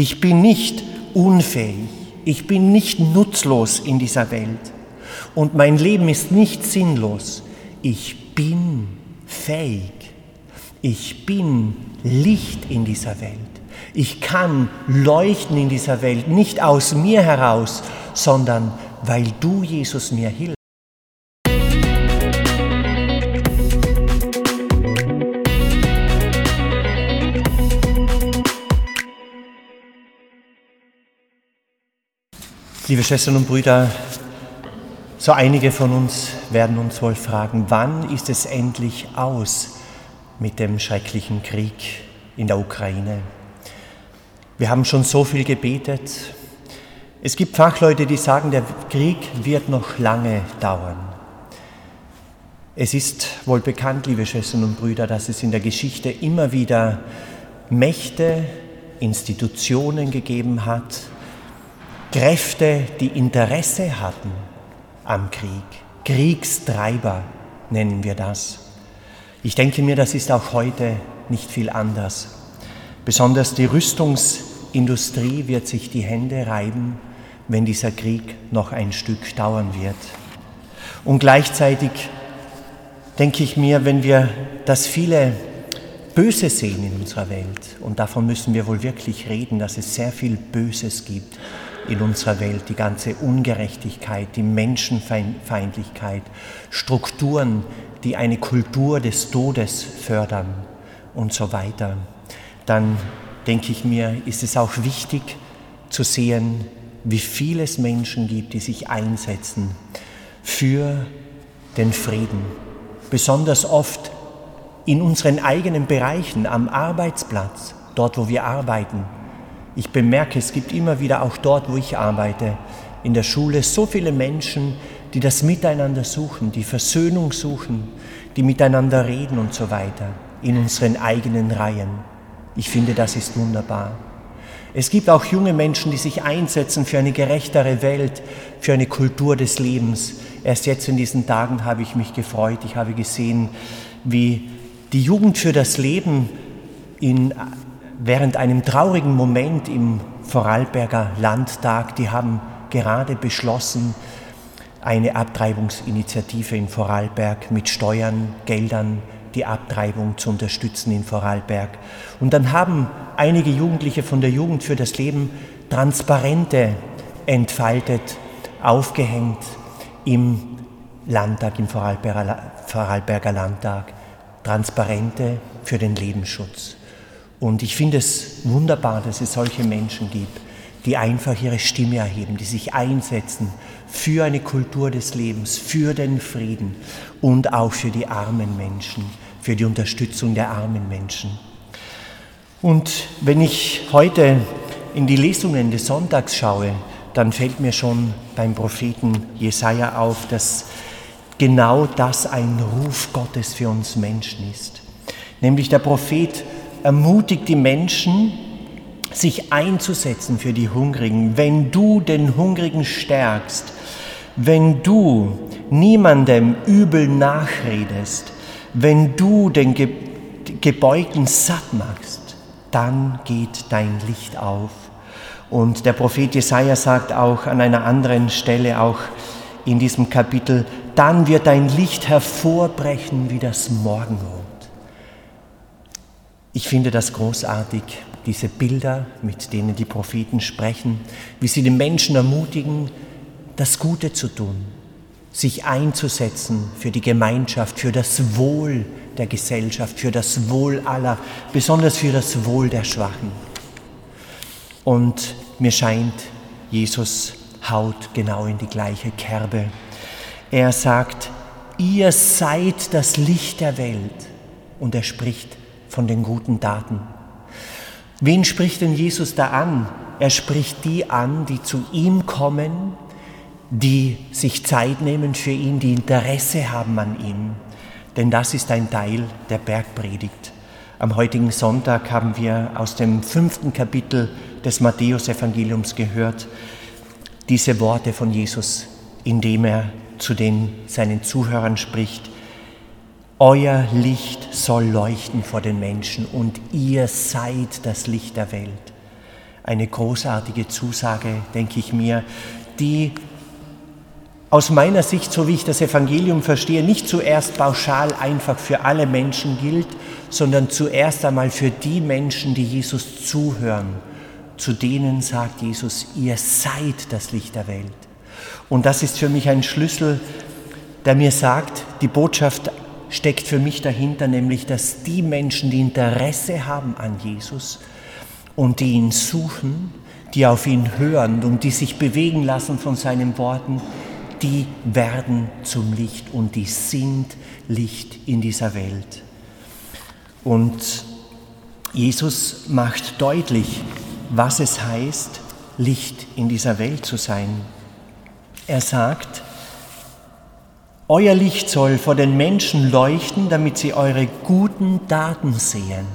Ich bin nicht unfähig. Ich bin nicht nutzlos in dieser Welt. Und mein Leben ist nicht sinnlos. Ich bin fähig. Ich bin Licht in dieser Welt. Ich kann leuchten in dieser Welt, nicht aus mir heraus, sondern weil du, Jesus, mir hilfst. Liebe Schwestern und Brüder, so einige von uns werden uns wohl fragen, wann ist es endlich aus mit dem schrecklichen Krieg in der Ukraine? Wir haben schon so viel gebetet. Es gibt Fachleute, die sagen, der Krieg wird noch lange dauern. Es ist wohl bekannt, liebe Schwestern und Brüder, dass es in der Geschichte immer wieder Mächte, Institutionen gegeben hat, Kräfte, die Interesse hatten am Krieg. Kriegstreiber nennen wir das. Ich denke mir, das ist auch heute nicht viel anders. Besonders die Rüstungsindustrie wird sich die Hände reiben, wenn dieser Krieg noch ein Stück dauern wird. Und gleichzeitig denke ich mir, wenn wir das viele Böse sehen in unserer Welt, und davon müssen wir wohl wirklich reden, dass es sehr viel Böses gibt, in unserer Welt, die ganze Ungerechtigkeit, die Menschenfeindlichkeit, Strukturen, die eine Kultur des Todes fördern und so weiter, dann denke ich mir, ist es auch wichtig zu sehen, wie viele es Menschen gibt, die sich einsetzen für den Frieden, besonders oft in unseren eigenen Bereichen, am Arbeitsplatz, dort wo wir arbeiten, ich bemerke, es gibt immer wieder auch dort, wo ich arbeite, in der Schule, so viele Menschen, die das Miteinander suchen, die Versöhnung suchen, die miteinander reden und so weiter, in unseren eigenen Reihen. Ich finde, das ist wunderbar. Es gibt auch junge Menschen, die sich einsetzen für eine gerechtere Welt, für eine Kultur des Lebens. Erst jetzt in diesen Tagen habe ich mich gefreut. Ich habe gesehen, wie die Jugend für das Leben in während einem traurigen Moment im Vorarlberger Landtag, die haben gerade beschlossen, eine Abtreibungsinitiative in Vorarlberg mit Steuern, Geldern, die Abtreibung zu unterstützen in Vorarlberg. Und dann haben einige Jugendliche von der Jugend für das Leben Transparente entfaltet, aufgehängt im Landtag, im Vorarlberger, Vorarlberger Landtag. Transparente für den Lebensschutz. Und ich finde es wunderbar, dass es solche Menschen gibt, die einfach ihre Stimme erheben, die sich einsetzen für eine Kultur des Lebens, für den Frieden und auch für die armen Menschen, für die Unterstützung der armen Menschen. Und wenn ich heute in die Lesungen des Sonntags schaue, dann fällt mir schon beim Propheten Jesaja auf, dass genau das ein Ruf Gottes für uns Menschen ist. Nämlich der Prophet ermutigt die Menschen, sich einzusetzen für die Hungrigen. Wenn du den Hungrigen stärkst, wenn du niemandem übel nachredest, wenn du den Gebeugten satt machst, dann geht dein Licht auf. Und der Prophet Jesaja sagt auch an einer anderen Stelle, auch in diesem Kapitel, dann wird dein Licht hervorbrechen wie das Morgenrot. Ich finde das großartig, diese Bilder, mit denen die Propheten sprechen, wie sie den Menschen ermutigen, das Gute zu tun, sich einzusetzen für die Gemeinschaft, für das Wohl der Gesellschaft, für das Wohl aller, besonders für das Wohl der Schwachen. Und mir scheint, Jesus haut genau in die gleiche Kerbe. Er sagt, ihr seid das Licht der Welt. Und er spricht von den guten Taten. Wen spricht denn Jesus da an? Er spricht die an, die zu ihm kommen, die sich Zeit nehmen für ihn, die Interesse haben an ihm. Denn das ist ein Teil der Bergpredigt. Am heutigen Sonntag haben wir aus dem fünften Kapitel des Matthäusevangeliums gehört, diese Worte von Jesus, indem er zu den seinen Zuhörern spricht. Euer Licht soll leuchten vor den Menschen und ihr seid das Licht der Welt. eine großartige Zusage, denke ich mir, die aus meiner Sicht, so wie ich das Evangelium verstehe, nicht zuerst pauschal einfach für alle Menschen gilt, sondern zuerst einmal für die Menschen, die Jesus zuhören. Zu denen sagt Jesus, ihr seid das Licht der Welt. Und das ist für mich ein Schlüssel, der mir sagt, die Botschaft steckt für mich dahinter, nämlich dass die Menschen, die Interesse haben an Jesus und die ihn suchen, die auf ihn hören und die sich bewegen lassen von seinen Worten, die werden zum Licht und die sind Licht in dieser Welt. Und Jesus macht deutlich, was es heißt, Licht in dieser Welt zu sein. Er sagt, euer Licht soll vor den Menschen leuchten, damit sie eure guten Taten sehen.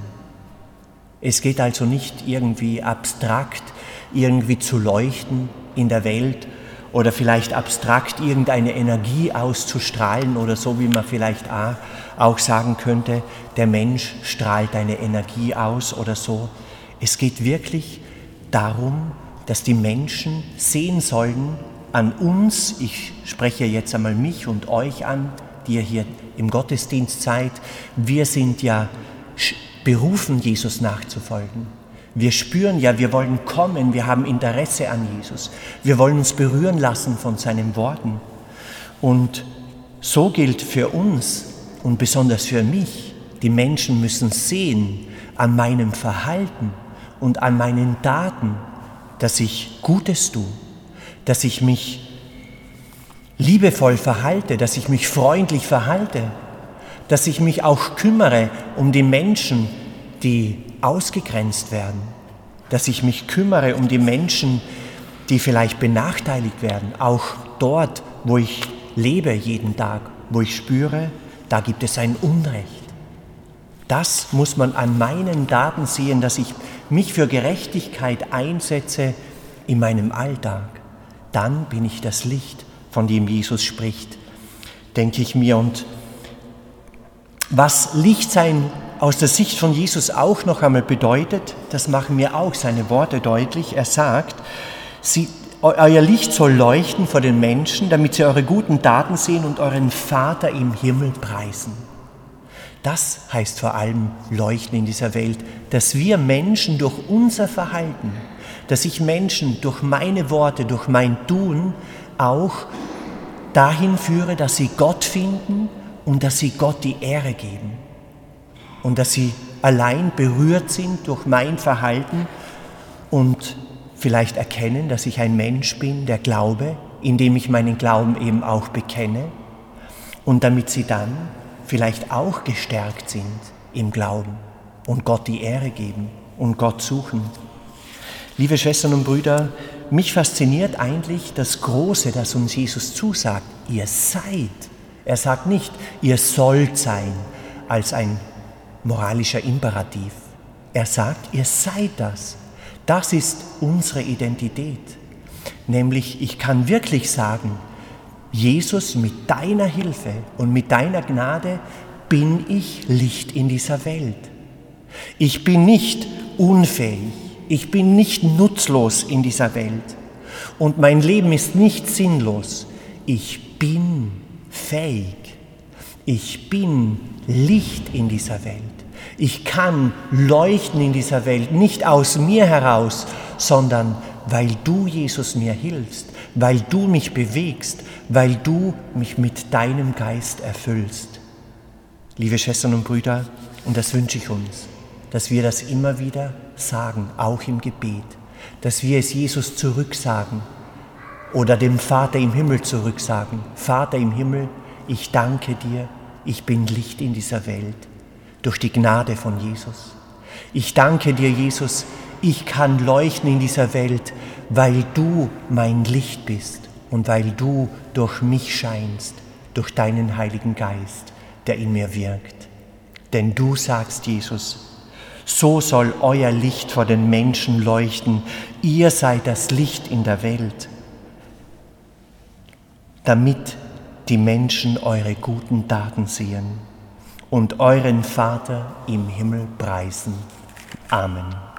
Es geht also nicht irgendwie abstrakt, irgendwie zu leuchten in der Welt oder vielleicht abstrakt irgendeine Energie auszustrahlen oder so, wie man vielleicht auch sagen könnte, der Mensch strahlt eine Energie aus oder so. Es geht wirklich darum, dass die Menschen sehen sollen an uns, ich spreche jetzt einmal mich und euch an, die ihr hier im Gottesdienst seid, wir sind ja berufen, Jesus nachzufolgen. Wir spüren ja, wir wollen kommen, wir haben Interesse an Jesus. Wir wollen uns berühren lassen von seinen Worten. Und so gilt für uns und besonders für mich, die Menschen müssen sehen an meinem Verhalten und an meinen Taten, dass ich Gutes tue, dass ich mich liebevoll verhalte, dass ich mich freundlich verhalte, dass ich mich auch kümmere um die Menschen, die ausgegrenzt werden, dass ich mich kümmere um die Menschen, die vielleicht benachteiligt werden, auch dort, wo ich lebe jeden Tag, wo ich spüre, da gibt es ein Unrecht. Das muss man an meinen Daten sehen, dass ich mich für Gerechtigkeit einsetze in meinem Alltag. Dann bin ich das Licht, von dem Jesus spricht, denke ich mir. Und was Licht sein aus der Sicht von Jesus auch noch einmal bedeutet, das machen mir auch seine Worte deutlich. Er sagt, sie, euer Licht soll leuchten vor den Menschen, damit sie eure guten Taten sehen und euren Vater im Himmel preisen. Das heißt vor allem Leuchten in dieser Welt, dass wir Menschen durch unser Verhalten, dass ich Menschen durch meine Worte, durch mein Tun auch dahin führe, dass sie Gott finden und dass sie Gott die Ehre geben. Und dass sie allein berührt sind durch mein Verhalten und vielleicht erkennen, dass ich ein Mensch bin, der glaube, indem ich meinen Glauben eben auch bekenne. Und damit sie dann vielleicht auch gestärkt sind im Glauben und Gott die Ehre geben und Gott suchen. Liebe Schwestern und Brüder, mich fasziniert eigentlich das Große, das uns Jesus zusagt. Ihr seid. Er sagt nicht, ihr sollt sein als ein moralischer Imperativ. Er sagt, ihr seid das. Das ist unsere Identität. Nämlich, ich kann wirklich sagen, Jesus, mit deiner Hilfe und mit deiner Gnade bin ich Licht in dieser Welt. Ich bin nicht unfähig, ich bin nicht nutzlos in dieser Welt und mein Leben ist nicht sinnlos. Ich bin fähig, ich bin Licht in dieser Welt. Ich kann leuchten in dieser Welt, nicht aus mir heraus, sondern weil du, Jesus, mir hilfst, weil du mich bewegst, weil du mich mit deinem Geist erfüllst. Liebe Schwestern und Brüder, und das wünsche ich uns, dass wir das immer wieder sagen, auch im Gebet, dass wir es Jesus zurücksagen oder dem Vater im Himmel zurücksagen. Vater im Himmel, ich danke dir, ich bin Licht in dieser Welt durch die Gnade von Jesus. Ich danke dir, Jesus, ich kann leuchten in dieser Welt, weil du mein Licht bist und weil du durch mich scheinst, durch deinen Heiligen Geist, der in mir wirkt. Denn du sagst, Jesus, so soll euer Licht vor den Menschen leuchten, ihr seid das Licht in der Welt, damit die Menschen eure guten Taten sehen und euren Vater im Himmel preisen. Amen.